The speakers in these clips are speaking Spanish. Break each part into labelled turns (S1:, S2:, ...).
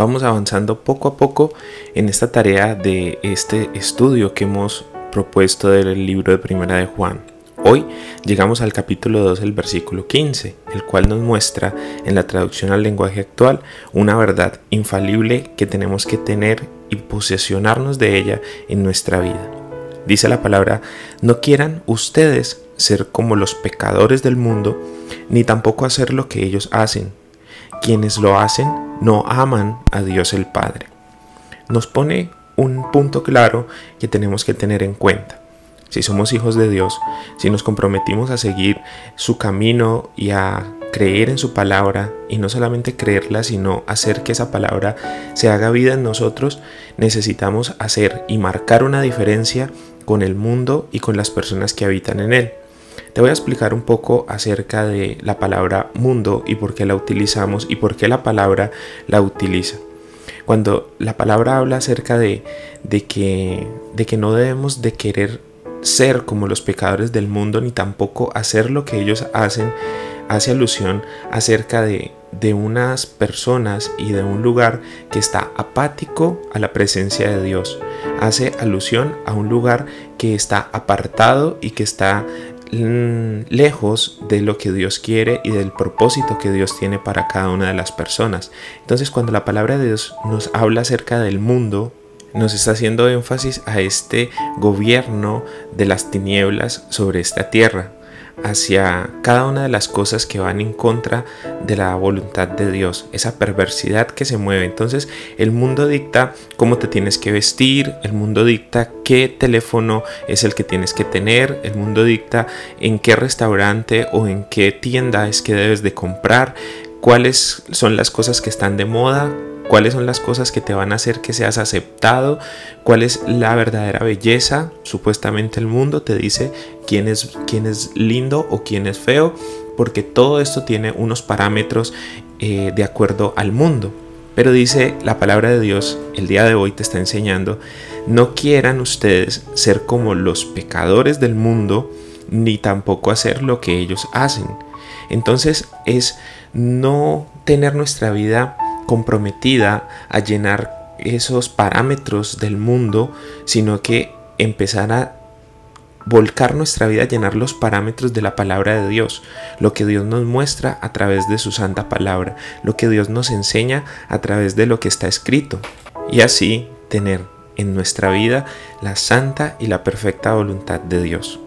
S1: Vamos avanzando poco a poco en esta tarea de este estudio que hemos propuesto del libro de Primera de Juan. Hoy llegamos al capítulo 2, el versículo 15, el cual nos muestra en la traducción al lenguaje actual una verdad infalible que tenemos que tener y posesionarnos de ella en nuestra vida. Dice la palabra, no quieran ustedes ser como los pecadores del mundo, ni tampoco hacer lo que ellos hacen. Quienes lo hacen no aman a Dios el Padre. Nos pone un punto claro que tenemos que tener en cuenta. Si somos hijos de Dios, si nos comprometimos a seguir su camino y a creer en su palabra, y no solamente creerla, sino hacer que esa palabra se haga vida en nosotros, necesitamos hacer y marcar una diferencia con el mundo y con las personas que habitan en él. Te voy a explicar un poco acerca de la palabra mundo y por qué la utilizamos y por qué la palabra la utiliza. Cuando la palabra habla acerca de, de, que, de que no debemos de querer ser como los pecadores del mundo ni tampoco hacer lo que ellos hacen, hace alusión acerca de, de unas personas y de un lugar que está apático a la presencia de Dios. Hace alusión a un lugar que está apartado y que está lejos de lo que Dios quiere y del propósito que Dios tiene para cada una de las personas. Entonces cuando la palabra de Dios nos habla acerca del mundo, nos está haciendo énfasis a este gobierno de las tinieblas sobre esta tierra hacia cada una de las cosas que van en contra de la voluntad de Dios, esa perversidad que se mueve. Entonces el mundo dicta cómo te tienes que vestir, el mundo dicta qué teléfono es el que tienes que tener, el mundo dicta en qué restaurante o en qué tienda es que debes de comprar, cuáles son las cosas que están de moda, cuáles son las cosas que te van a hacer que seas aceptado, cuál es la verdadera belleza. Supuestamente el mundo te dice quién es, quién es lindo o quién es feo, porque todo esto tiene unos parámetros eh, de acuerdo al mundo. Pero dice la palabra de Dios, el día de hoy te está enseñando, no quieran ustedes ser como los pecadores del mundo, ni tampoco hacer lo que ellos hacen. Entonces es no tener nuestra vida comprometida a llenar esos parámetros del mundo, sino que empezar a volcar nuestra vida a llenar los parámetros de la palabra de Dios, lo que Dios nos muestra a través de su santa palabra, lo que Dios nos enseña a través de lo que está escrito, y así tener en nuestra vida la santa y la perfecta voluntad de Dios.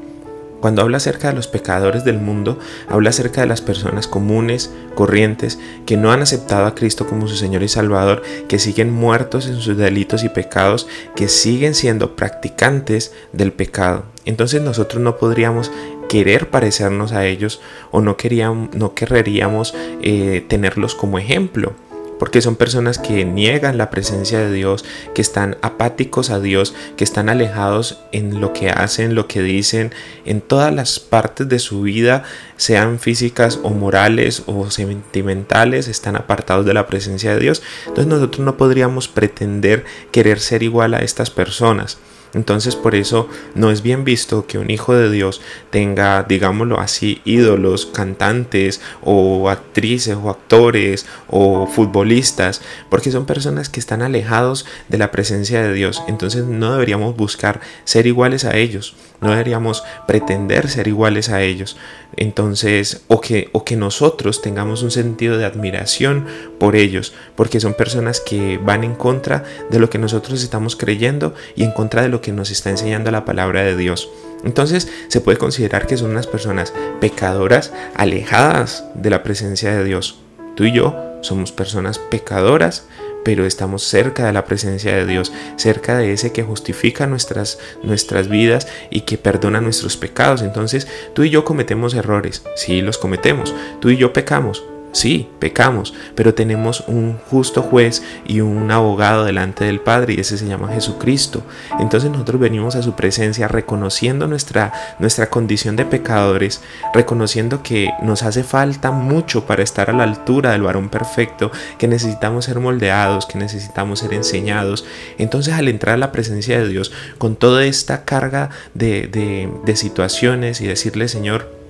S1: Cuando habla acerca de los pecadores del mundo, habla acerca de las personas comunes, corrientes, que no han aceptado a Cristo como su Señor y Salvador, que siguen muertos en sus delitos y pecados, que siguen siendo practicantes del pecado. Entonces nosotros no podríamos querer parecernos a ellos o no, queríamos, no querreríamos eh, tenerlos como ejemplo porque son personas que niegan la presencia de Dios, que están apáticos a Dios, que están alejados en lo que hacen, lo que dicen, en todas las partes de su vida, sean físicas o morales o sentimentales, están apartados de la presencia de Dios. Entonces nosotros no podríamos pretender querer ser igual a estas personas. Entonces por eso no es bien visto que un hijo de Dios tenga, digámoslo así, ídolos, cantantes o actrices o actores o futbolistas, porque son personas que están alejados de la presencia de Dios. Entonces no deberíamos buscar ser iguales a ellos, no deberíamos pretender ser iguales a ellos. Entonces, o que, o que nosotros tengamos un sentido de admiración por ellos, porque son personas que van en contra de lo que nosotros estamos creyendo y en contra de lo que nos está enseñando la palabra de Dios. Entonces se puede considerar que son unas personas pecadoras alejadas de la presencia de Dios. Tú y yo somos personas pecadoras, pero estamos cerca de la presencia de Dios, cerca de ese que justifica nuestras, nuestras vidas y que perdona nuestros pecados. Entonces, tú y yo cometemos errores, sí los cometemos, tú y yo pecamos, Sí, pecamos, pero tenemos un justo juez y un abogado delante del Padre y ese se llama Jesucristo. Entonces nosotros venimos a su presencia reconociendo nuestra, nuestra condición de pecadores, reconociendo que nos hace falta mucho para estar a la altura del varón perfecto, que necesitamos ser moldeados, que necesitamos ser enseñados. Entonces al entrar a la presencia de Dios con toda esta carga de, de, de situaciones y decirle Señor,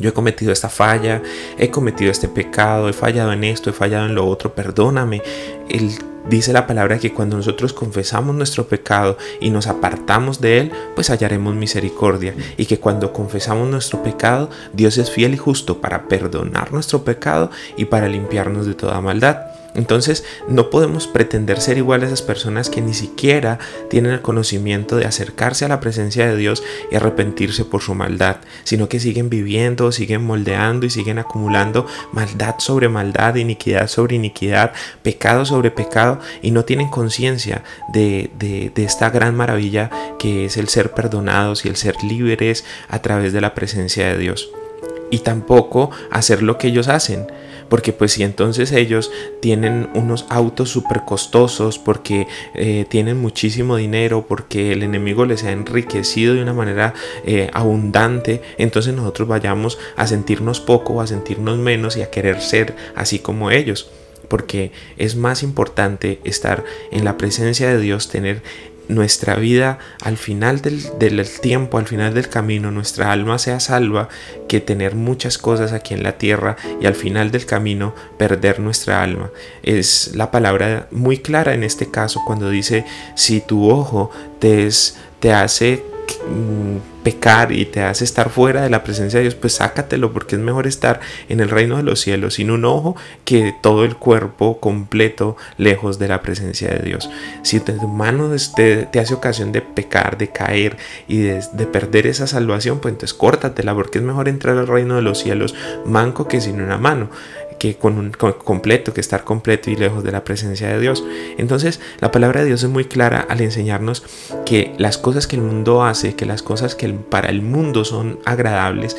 S1: yo he cometido esta falla, he cometido este pecado, he fallado en esto, he fallado en lo otro, perdóname. Él dice la palabra que cuando nosotros confesamos nuestro pecado y nos apartamos de él, pues hallaremos misericordia. Y que cuando confesamos nuestro pecado, Dios es fiel y justo para perdonar nuestro pecado y para limpiarnos de toda maldad. Entonces no podemos pretender ser igual a esas personas que ni siquiera tienen el conocimiento de acercarse a la presencia de Dios y arrepentirse por su maldad, sino que siguen viviendo, siguen moldeando y siguen acumulando maldad sobre maldad, iniquidad sobre iniquidad, pecado sobre pecado y no tienen conciencia de, de, de esta gran maravilla que es el ser perdonados y el ser libres a través de la presencia de Dios. Y tampoco hacer lo que ellos hacen porque pues si entonces ellos tienen unos autos súper costosos, porque eh, tienen muchísimo dinero, porque el enemigo les ha enriquecido de una manera eh, abundante, entonces nosotros vayamos a sentirnos poco, a sentirnos menos y a querer ser así como ellos. Porque es más importante estar en la presencia de Dios, tener nuestra vida al final del, tiempo, al final del camino, nuestra alma sea salva, que tener muchas cosas aquí en la tierra y al final del camino perder nuestra alma. Es la palabra muy clara en este caso cuando dice, si tu ojo te, te hace pecar y te hace estar fuera de la presencia de Dios, pues sácatelo porque es mejor estar en el reino de los cielos sin un ojo que todo el cuerpo completo lejos de la presencia de Dios. Si tu mano te, te hace ocasión de pecar, de caer y de, de, perder esa salvación, pues entonces córtatela porque es mejor entrar al reino de los cielos manco que sin una mano que con un completo, que estar completo y lejos de la presencia de Dios. Entonces, la palabra de Dios es muy clara al enseñarnos que las cosas que el mundo hace, que las cosas que para el mundo son agradables,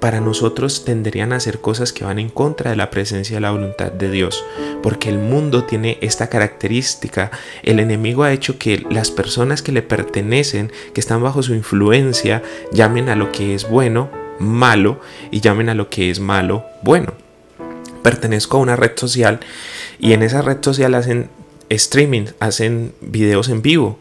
S1: para nosotros tendrían a ser cosas que van en contra de la presencia y la voluntad de Dios, porque el mundo tiene esta característica. El enemigo ha hecho que las personas que le pertenecen, que están bajo su influencia, llamen a lo que es bueno malo y llamen a lo que es malo bueno pertenezco a una red social y en esa red social hacen streaming, hacen videos en vivo.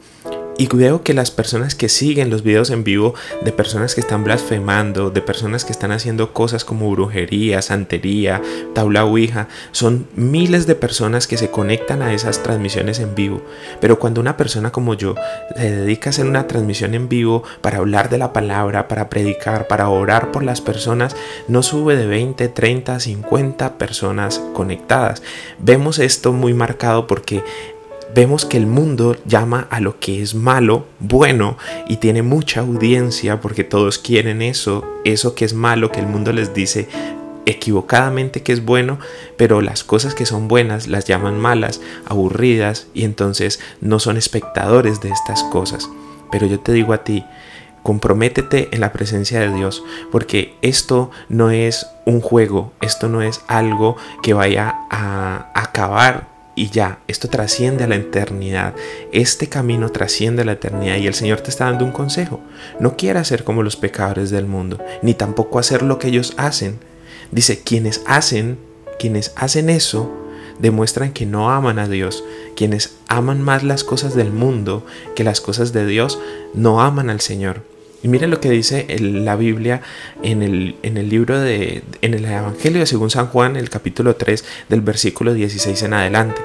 S1: Y veo que las personas que siguen los videos en vivo de personas que están blasfemando, de personas que están haciendo cosas como brujería, santería, tabla ouija, son miles de personas que se conectan a esas transmisiones en vivo. Pero cuando una persona como yo se dedica a hacer una transmisión en vivo para hablar de la palabra, para predicar, para orar por las personas, no sube de 20, 30, 50 personas conectadas. Vemos esto muy marcado porque vemos que el mundo llama a lo que es malo bueno y tiene mucha audiencia porque todos quieren eso, eso que es malo que el mundo les dice equivocadamente que es bueno, pero las cosas que son buenas las llaman malas, aburridas y entonces no son espectadores de estas cosas. Pero yo te digo a ti, comprométete en la presencia de Dios, porque esto no es un juego, esto no es algo que vaya a acabar y ya, esto trasciende a la eternidad. Este camino trasciende a la eternidad y el Señor te está dando un consejo. No quieras ser como los pecadores del mundo, ni tampoco hacer lo que ellos hacen. Dice, quienes hacen, quienes hacen eso, demuestran que no aman a Dios. Quienes aman más las cosas del mundo que las cosas de Dios, no aman al Señor. Y miren lo que dice la Biblia en el, en el libro de, en el Evangelio según San Juan, el capítulo 3, del versículo 16 en adelante.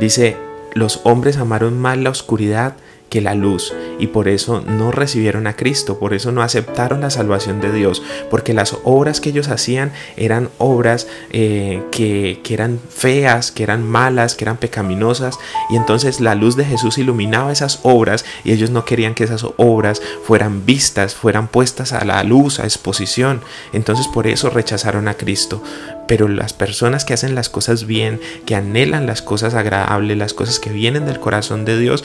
S1: Dice, los hombres amaron más la oscuridad que la luz y por eso no recibieron a Cristo, por eso no aceptaron la salvación de Dios, porque las obras que ellos hacían eran obras eh, que, que eran feas, que eran malas, que eran pecaminosas y entonces la luz de Jesús iluminaba esas obras y ellos no querían que esas obras fueran vistas, fueran puestas a la luz, a exposición, entonces por eso rechazaron a Cristo. Pero las personas que hacen las cosas bien, que anhelan las cosas agradables, las cosas que vienen del corazón de Dios,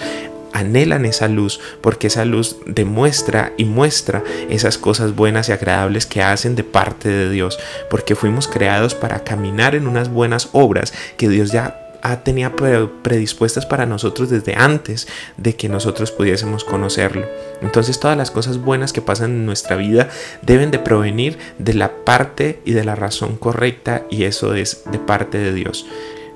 S1: anhelan esa luz porque esa luz demuestra y muestra esas cosas buenas y agradables que hacen de parte de Dios, porque fuimos creados para caminar en unas buenas obras que Dios ya tenía predispuestas para nosotros desde antes de que nosotros pudiésemos conocerlo. Entonces todas las cosas buenas que pasan en nuestra vida deben de provenir de la parte y de la razón correcta y eso es de parte de Dios.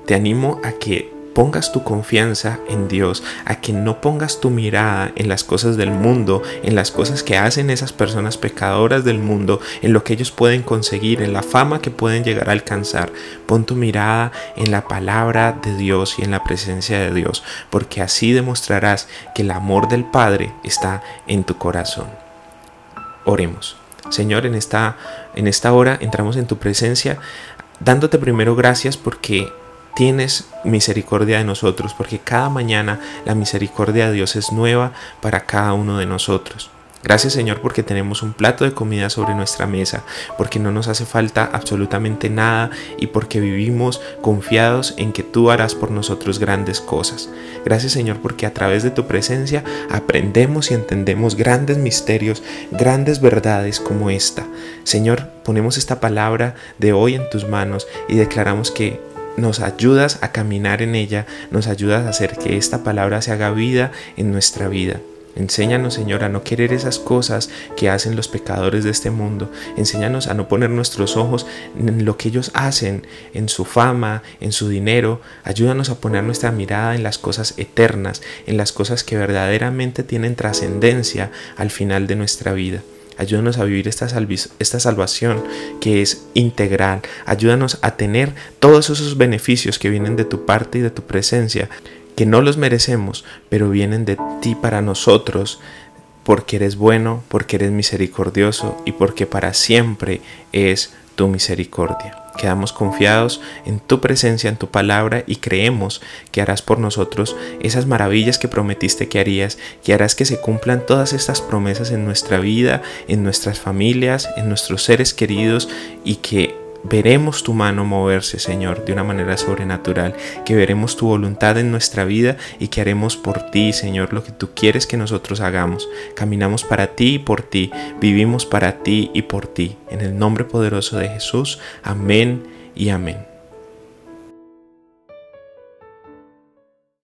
S1: Te animo a que pongas tu confianza en Dios, a que no pongas tu mirada en las cosas del mundo, en las cosas que hacen esas personas pecadoras del mundo, en lo que ellos pueden conseguir, en la fama que pueden llegar a alcanzar. Pon tu mirada en la palabra de Dios y en la presencia de Dios, porque así demostrarás que el amor del Padre está en tu corazón. Oremos. Señor, en esta, en esta hora entramos en tu presencia dándote primero gracias porque tienes misericordia de nosotros, porque cada mañana la misericordia de Dios es nueva para cada uno de nosotros. Gracias Señor porque tenemos un plato de comida sobre nuestra mesa, porque no nos hace falta absolutamente nada y porque vivimos confiados en que tú harás por nosotros grandes cosas. Gracias Señor porque a través de tu presencia aprendemos y entendemos grandes misterios, grandes verdades como esta. Señor, ponemos esta palabra de hoy en tus manos y declaramos que nos ayudas a caminar en ella, nos ayudas a hacer que esta palabra se haga vida en nuestra vida. Enséñanos, Señor, a no querer esas cosas que hacen los pecadores de este mundo. Enséñanos a no poner nuestros ojos en lo que ellos hacen, en su fama, en su dinero. Ayúdanos a poner nuestra mirada en las cosas eternas, en las cosas que verdaderamente tienen trascendencia al final de nuestra vida. Ayúdanos a vivir esta, esta salvación que es integral. Ayúdanos a tener todos esos beneficios que vienen de tu parte y de tu presencia, que no los merecemos, pero vienen de ti para nosotros, porque eres bueno, porque eres misericordioso y porque para siempre es tu misericordia. Quedamos confiados en tu presencia, en tu palabra y creemos que harás por nosotros esas maravillas que prometiste que harías, que harás que se cumplan todas estas promesas en nuestra vida, en nuestras familias, en nuestros seres queridos y que veremos tu mano moverse, Señor, de una manera sobrenatural, que veremos tu voluntad en nuestra vida y que haremos por ti, Señor, lo que tú quieres que nosotros hagamos. Caminamos para ti y por ti, vivimos para ti y por ti. En el nombre poderoso de Jesús, amén y amén.